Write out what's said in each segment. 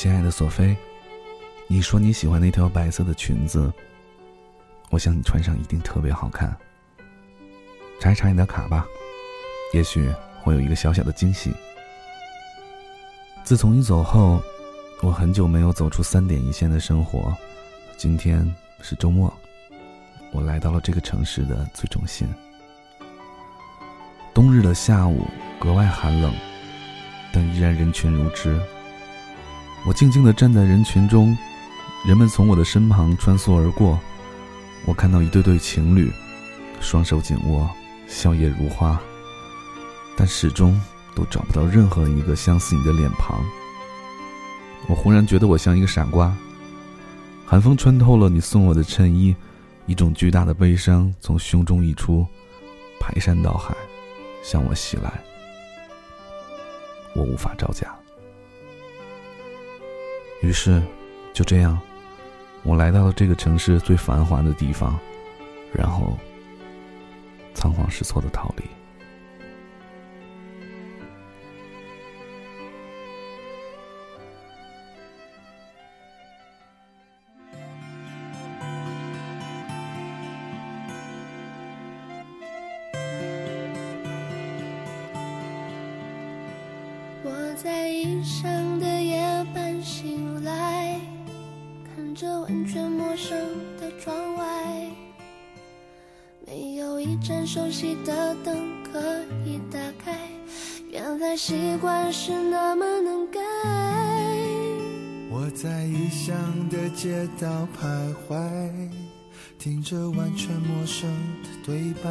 亲爱的索菲，你说你喜欢那条白色的裙子，我想你穿上一定特别好看。查一查你的卡吧，也许会有一个小小的惊喜。自从你走后，我很久没有走出三点一线的生活。今天是周末，我来到了这个城市的最中心。冬日的下午格外寒冷，但依然人群如织。我静静地站在人群中，人们从我的身旁穿梭而过。我看到一对对情侣，双手紧握，笑靥如花，但始终都找不到任何一个相似你的脸庞。我忽然觉得我像一个傻瓜。寒风穿透了你送我的衬衣，一种巨大的悲伤从胸中溢出，排山倒海，向我袭来。我无法招架。于是，就这样，我来到了这个城市最繁华的地方，然后仓皇失措的逃离。我在异乡的夜半醒来，看着完全陌生的窗外，没有一盏熟悉的灯可以打开，原来习惯是那么能改。我在异乡的街道徘徊，听着完全陌生的对白。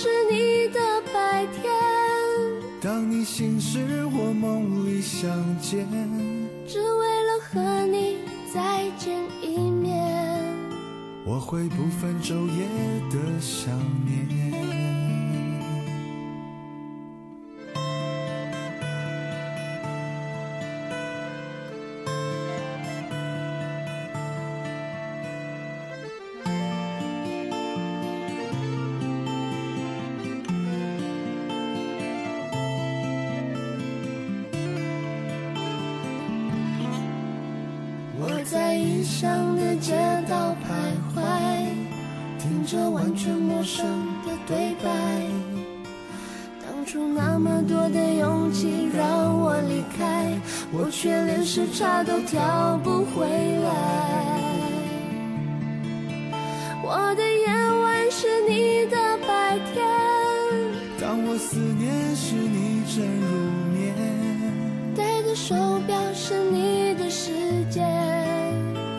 是你的白天，当你醒时我梦里相见，只为了和你再见一面。我会不分昼夜的想念。异乡的街道徘徊，听着完全陌生的对白。当初那么多的勇气让我离开，我却连时差都调不回来。我的夜晚是你的白天，当我思念时你正入眠，戴的手表是你的时间，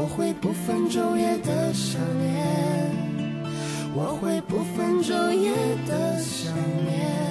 我会不分昼夜的想念，我会不分昼夜的想念。